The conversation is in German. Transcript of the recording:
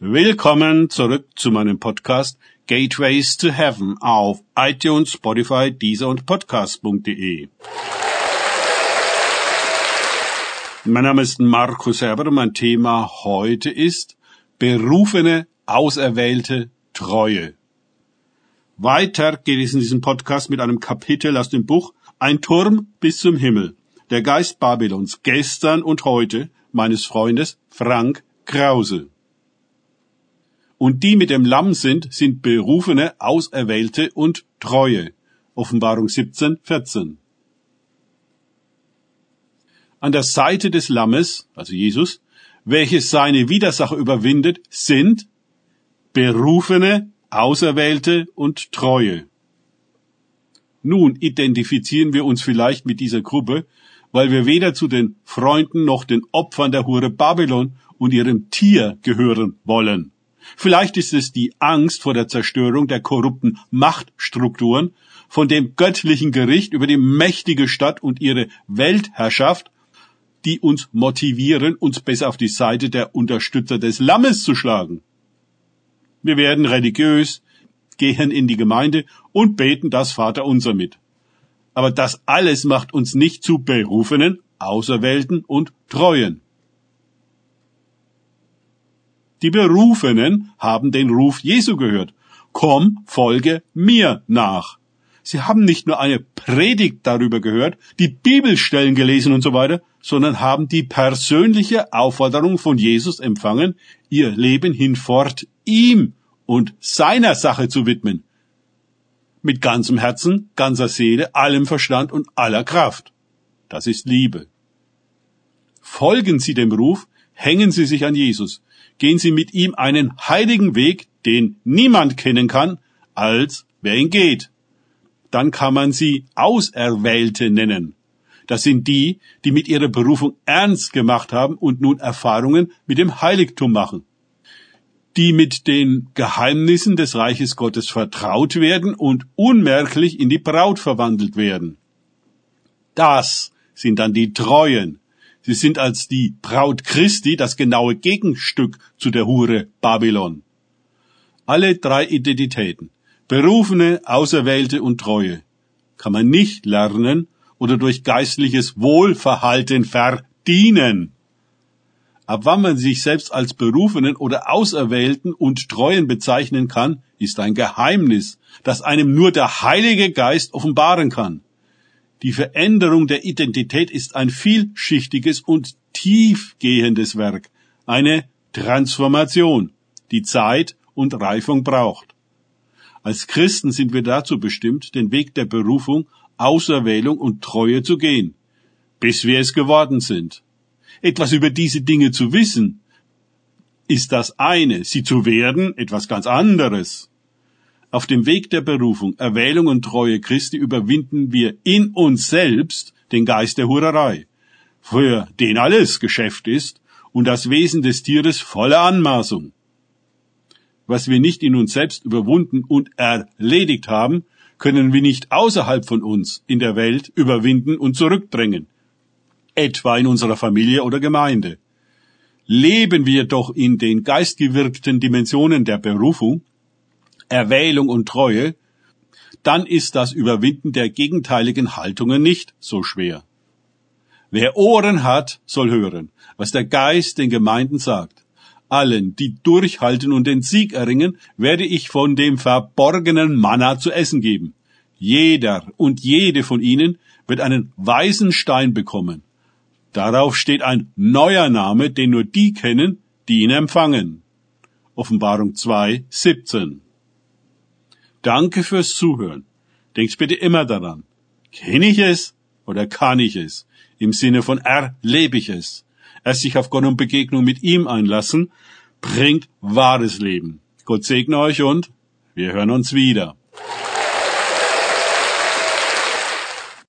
Willkommen zurück zu meinem Podcast Gateways to Heaven auf iTunes, Spotify, Deezer und Podcast.de. Mein Name ist Markus Herber und mein Thema heute ist berufene, auserwählte Treue. Weiter geht es in diesem Podcast mit einem Kapitel aus dem Buch Ein Turm bis zum Himmel. Der Geist Babylons gestern und heute meines Freundes Frank Krause. Und die mit dem Lamm sind, sind Berufene, Auserwählte und Treue. Offenbarung 17, 14. An der Seite des Lammes, also Jesus, welches seine Widersacher überwindet, sind Berufene, Auserwählte und Treue. Nun identifizieren wir uns vielleicht mit dieser Gruppe, weil wir weder zu den Freunden noch den Opfern der Hure Babylon und ihrem Tier gehören wollen. Vielleicht ist es die Angst vor der Zerstörung der korrupten Machtstrukturen, von dem göttlichen Gericht über die mächtige Stadt und ihre Weltherrschaft, die uns motivieren, uns besser auf die Seite der Unterstützer des Lammes zu schlagen. Wir werden religiös, gehen in die Gemeinde und beten das Vaterunser mit. Aber das alles macht uns nicht zu Berufenen, Auserwählten und Treuen. Die Berufenen haben den Ruf Jesu gehört. Komm, folge mir nach. Sie haben nicht nur eine Predigt darüber gehört, die Bibelstellen gelesen und so weiter, sondern haben die persönliche Aufforderung von Jesus empfangen, ihr Leben hinfort ihm und seiner Sache zu widmen. Mit ganzem Herzen, ganzer Seele, allem Verstand und aller Kraft. Das ist Liebe. Folgen Sie dem Ruf, hängen Sie sich an Jesus, gehen Sie mit ihm einen heiligen Weg, den niemand kennen kann, als wer ihn geht. Dann kann man sie Auserwählte nennen. Das sind die, die mit ihrer Berufung ernst gemacht haben und nun Erfahrungen mit dem Heiligtum machen. Die mit den Geheimnissen des Reiches Gottes vertraut werden und unmerklich in die Braut verwandelt werden. Das sind dann die Treuen, Sie sind als die Braut Christi das genaue Gegenstück zu der Hure Babylon. Alle drei Identitäten, Berufene, Auserwählte und Treue, kann man nicht lernen oder durch geistliches Wohlverhalten verdienen. Ab wann man sich selbst als Berufenen oder Auserwählten und Treuen bezeichnen kann, ist ein Geheimnis, das einem nur der Heilige Geist offenbaren kann. Die Veränderung der Identität ist ein vielschichtiges und tiefgehendes Werk, eine Transformation, die Zeit und Reifung braucht. Als Christen sind wir dazu bestimmt, den Weg der Berufung, Auserwählung und Treue zu gehen, bis wir es geworden sind. Etwas über diese Dinge zu wissen, ist das eine, sie zu werden etwas ganz anderes. Auf dem Weg der Berufung, Erwählung und Treue Christi überwinden wir in uns selbst den Geist der Hurerei, für den alles Geschäft ist und das Wesen des Tieres voller Anmaßung. Was wir nicht in uns selbst überwunden und erledigt haben, können wir nicht außerhalb von uns in der Welt überwinden und zurückdrängen, etwa in unserer Familie oder Gemeinde. Leben wir doch in den geistgewirkten Dimensionen der Berufung, Erwählung und Treue, dann ist das Überwinden der gegenteiligen Haltungen nicht so schwer. Wer Ohren hat, soll hören, was der Geist den Gemeinden sagt. Allen, die durchhalten und den Sieg erringen, werde ich von dem verborgenen Manna zu essen geben. Jeder und jede von ihnen wird einen weißen Stein bekommen. Darauf steht ein neuer Name, den nur die kennen, die ihn empfangen. Offenbarung 2, 17. Danke fürs Zuhören. Denkt bitte immer daran. Kenne ich es oder kann ich es? Im Sinne von erlebe ich es. Erst sich auf Gott und Begegnung mit ihm einlassen, bringt wahres Leben. Gott segne euch und wir hören uns wieder.